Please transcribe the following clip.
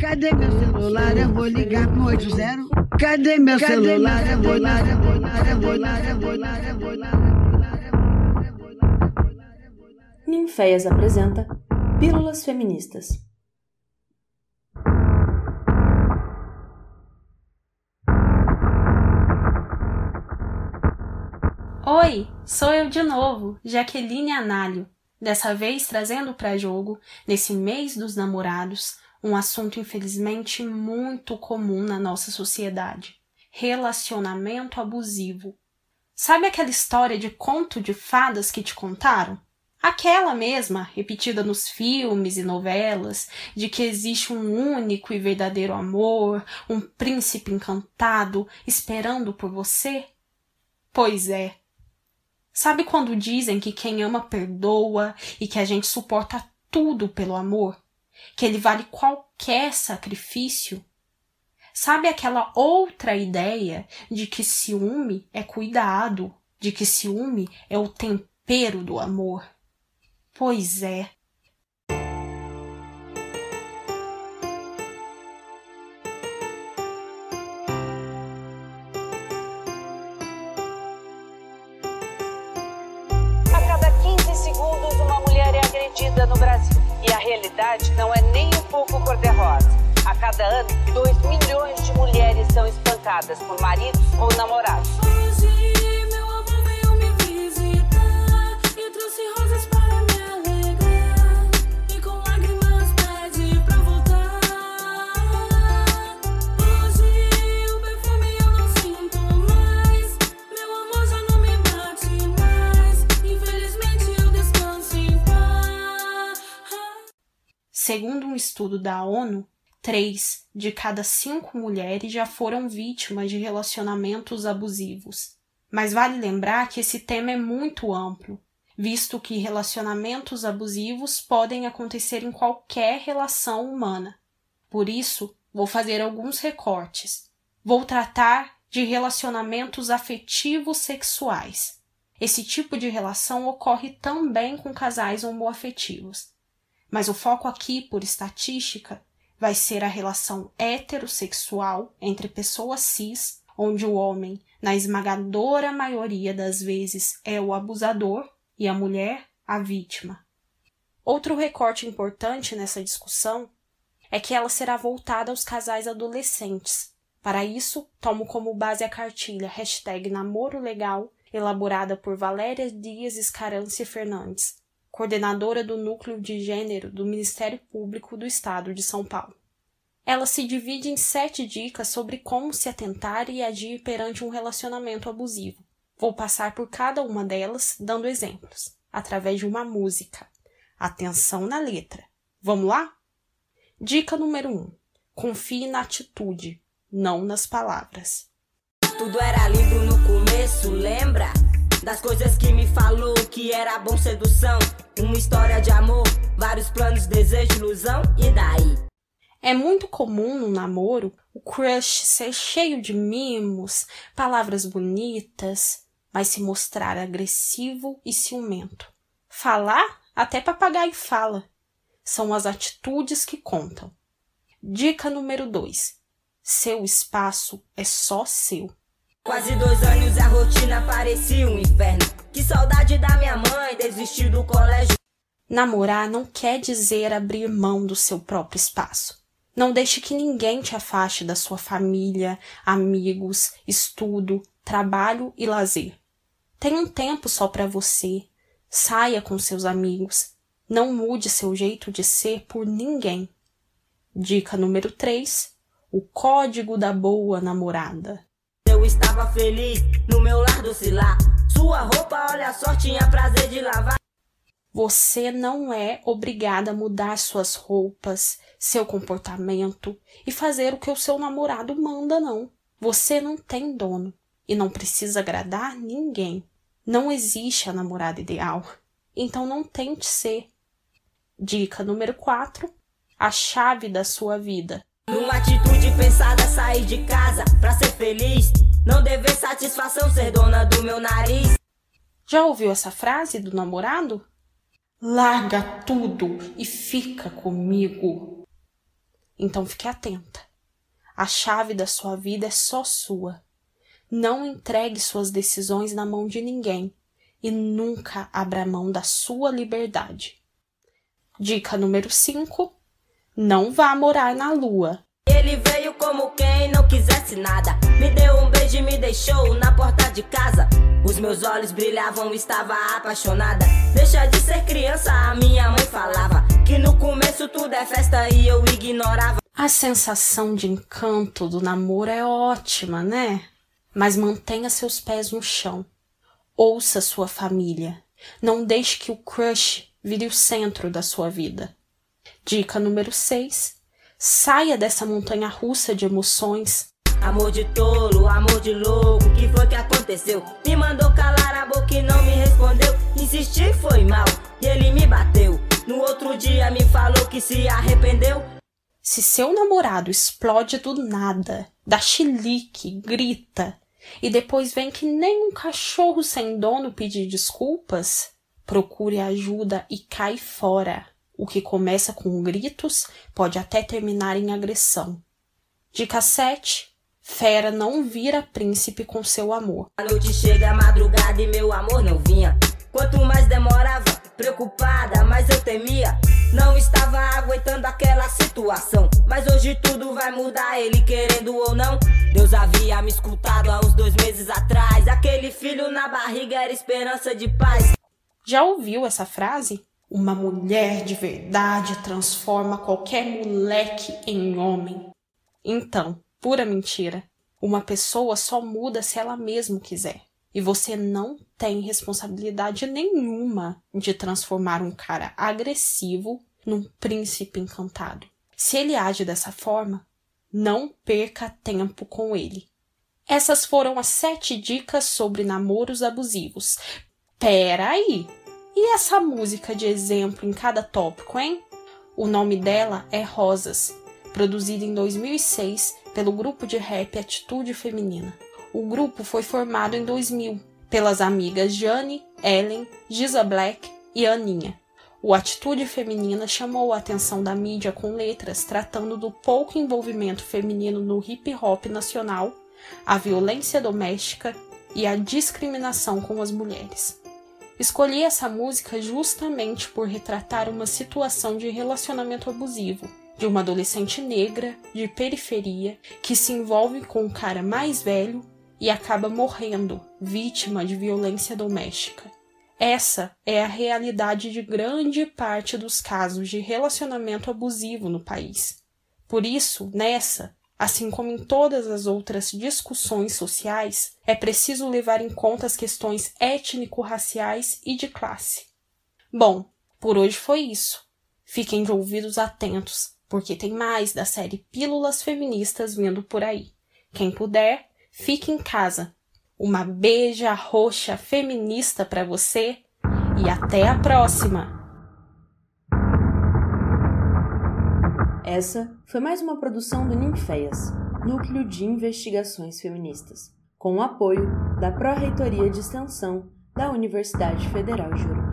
Cadê meu celular? Eu vou ligar pro 80. Cadê meu celular? Eu vou ligar, eu vou ligar, eu vou ligar, eu vou ligar, eu vou ligar. Ninféias apresenta Pílulas Feministas. Oi, sou eu de novo, Jaqueline Análio. Dessa vez trazendo para jogo, nesse mês dos namorados, um assunto infelizmente muito comum na nossa sociedade: relacionamento abusivo. Sabe aquela história de conto de fadas que te contaram? Aquela mesma, repetida nos filmes e novelas, de que existe um único e verdadeiro amor, um príncipe encantado esperando por você? Pois é. Sabe quando dizem que quem ama perdoa e que a gente suporta tudo pelo amor? Que ele vale qualquer sacrifício? Sabe aquela outra ideia de que ciúme é cuidado, de que ciúme é o tempero do amor? Pois é. A cada 15 segundos, uma mulher é agredida no Brasil. E a realidade não é nem um pouco cor-de-rosa. A cada ano, 2 milhões de mulheres são espancadas por maridos ou namorados. Segundo um estudo da ONU, três de cada cinco mulheres já foram vítimas de relacionamentos abusivos. Mas vale lembrar que esse tema é muito amplo, visto que relacionamentos abusivos podem acontecer em qualquer relação humana. Por isso, vou fazer alguns recortes. Vou tratar de relacionamentos afetivos sexuais. Esse tipo de relação ocorre também com casais homoafetivos. Mas o foco aqui, por estatística, vai ser a relação heterossexual entre pessoas cis, onde o homem, na esmagadora maioria das vezes, é o abusador e a mulher a vítima. Outro recorte importante nessa discussão é que ela será voltada aos casais adolescentes. Para isso, tomo como base a cartilha hashtag Namoro Legal, elaborada por Valéria Dias Escarance Fernandes, coordenadora do Núcleo de Gênero do Ministério Público do Estado de São Paulo. Ela se divide em sete dicas sobre como se atentar e agir perante um relacionamento abusivo. Vou passar por cada uma delas, dando exemplos, através de uma música. Atenção na letra. Vamos lá? Dica número 1. Um, confie na atitude, não nas palavras. Tudo era lindo no começo, lembra? Das coisas que me falou que era bom sedução. Uma história de amor, vários planos, desejo, ilusão, e daí? É muito comum no namoro o crush ser cheio de mimos, palavras bonitas, mas se mostrar agressivo e ciumento. Falar até papagaio fala. São as atitudes que contam. Dica número 2. Seu espaço é só seu. Quase dois anos a rotina parecia um inferno. Que saudade da minha mãe, desistir do colégio. Namorar não quer dizer abrir mão do seu próprio espaço. Não deixe que ninguém te afaste da sua família, amigos, estudo, trabalho e lazer. Tenha um tempo só para você. Saia com seus amigos. Não mude seu jeito de ser por ninguém. Dica número 3. O código da boa namorada. Eu estava feliz no meu lar docilar. Sua roupa, olha só, tinha prazer de lavar. Você não é obrigada a mudar suas roupas, seu comportamento e fazer o que o seu namorado manda, não. Você não tem dono e não precisa agradar ninguém. Não existe a namorada ideal. Então não tente ser. Dica número 4. A chave da sua vida. Numa atitude pensada, sair de casa pra ser feliz. Não dever satisfação, ser dona do meu nariz. Já ouviu essa frase do namorado? Larga tudo e fica comigo. Então fique atenta. A chave da sua vida é só sua. Não entregue suas decisões na mão de ninguém e nunca abra mão da sua liberdade. Dica número 5: Não vá morar na lua. Ele veio como quem não quisesse nada. Me deu um beijo e me deixou na porta de casa. Os meus olhos brilhavam, estava apaixonada. Deixa de ser criança, a minha mãe falava. Que no começo tudo é festa e eu ignorava. A sensação de encanto do namoro é ótima, né? Mas mantenha seus pés no chão. Ouça sua família. Não deixe que o crush vire o centro da sua vida. Dica número 6. Saia dessa montanha russa de emoções. Amor de tolo, amor de louco, que foi que aconteceu? Me mandou calar a boca e não me respondeu. Insisti, foi mal, e ele me bateu. No outro dia me falou que se arrependeu. Se seu namorado explode do nada, dá chilique, grita, e depois vem que nem um cachorro sem dono pedir desculpas, procure ajuda e cai fora. O que começa com gritos pode até terminar em agressão. Dica 7. Fera não vira príncipe com seu amor. A noite chega, a madrugada e meu amor não vinha. Quanto mais demorava, preocupada, mais eu temia. Não estava aguentando aquela situação. Mas hoje tudo vai mudar, ele querendo ou não. Deus havia me escutado há uns dois meses atrás. Aquele filho na barriga era esperança de paz. Já ouviu essa frase? Uma mulher de verdade transforma qualquer moleque em homem. Então, pura mentira. Uma pessoa só muda se ela mesma quiser. E você não tem responsabilidade nenhuma de transformar um cara agressivo num príncipe encantado. Se ele age dessa forma, não perca tempo com ele. Essas foram as sete dicas sobre namoros abusivos. Pera aí! E essa música de exemplo em cada tópico, hein? O nome dela é Rosas, produzida em 2006 pelo grupo de rap Atitude Feminina. O grupo foi formado em 2000 pelas amigas Jane, Ellen, Giza Black e Aninha. O Atitude Feminina chamou a atenção da mídia com letras tratando do pouco envolvimento feminino no hip hop nacional, a violência doméstica e a discriminação com as mulheres. Escolhi essa música justamente por retratar uma situação de relacionamento abusivo de uma adolescente negra de periferia que se envolve com um cara mais velho e acaba morrendo, vítima de violência doméstica. Essa é a realidade de grande parte dos casos de relacionamento abusivo no país. Por isso, nessa, assim como em todas as outras discussões sociais, é preciso levar em conta as questões étnico-raciais e de classe. Bom, por hoje foi isso. Fiquem de ouvidos atentos porque tem mais da série Pílulas Feministas vindo por aí. Quem puder, fique em casa. Uma beija roxa feminista para você e até a próxima! Essa foi mais uma produção do Ninféias, Núcleo de Investigações Feministas, com o apoio da Pró-Reitoria de Extensão da Universidade Federal de Ouro